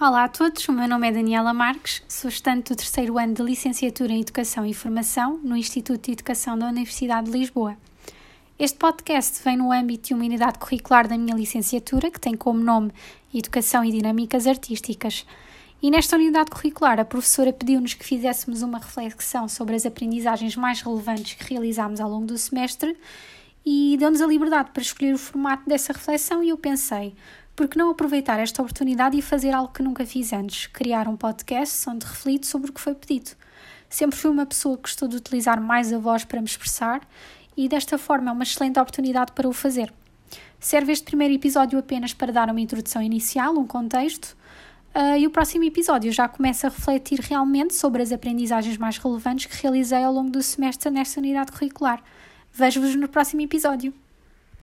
Olá a todos, o meu nome é Daniela Marques, sou estudante do terceiro ano de Licenciatura em Educação e Formação no Instituto de Educação da Universidade de Lisboa. Este podcast vem no âmbito de uma unidade curricular da minha licenciatura, que tem como nome Educação e Dinâmicas Artísticas. E nesta unidade curricular, a professora pediu-nos que fizéssemos uma reflexão sobre as aprendizagens mais relevantes que realizámos ao longo do semestre e deu-nos a liberdade para escolher o formato dessa reflexão. E eu pensei, por que não aproveitar esta oportunidade e fazer algo que nunca fiz antes? Criar um podcast onde reflito sobre o que foi pedido. Sempre fui uma pessoa que gostou de utilizar mais a voz para me expressar e desta forma é uma excelente oportunidade para o fazer. Serve este primeiro episódio apenas para dar uma introdução inicial, um contexto, uh, e o próximo episódio já começa a refletir realmente sobre as aprendizagens mais relevantes que realizei ao longo do semestre nesta unidade curricular. Vejo-vos no próximo episódio.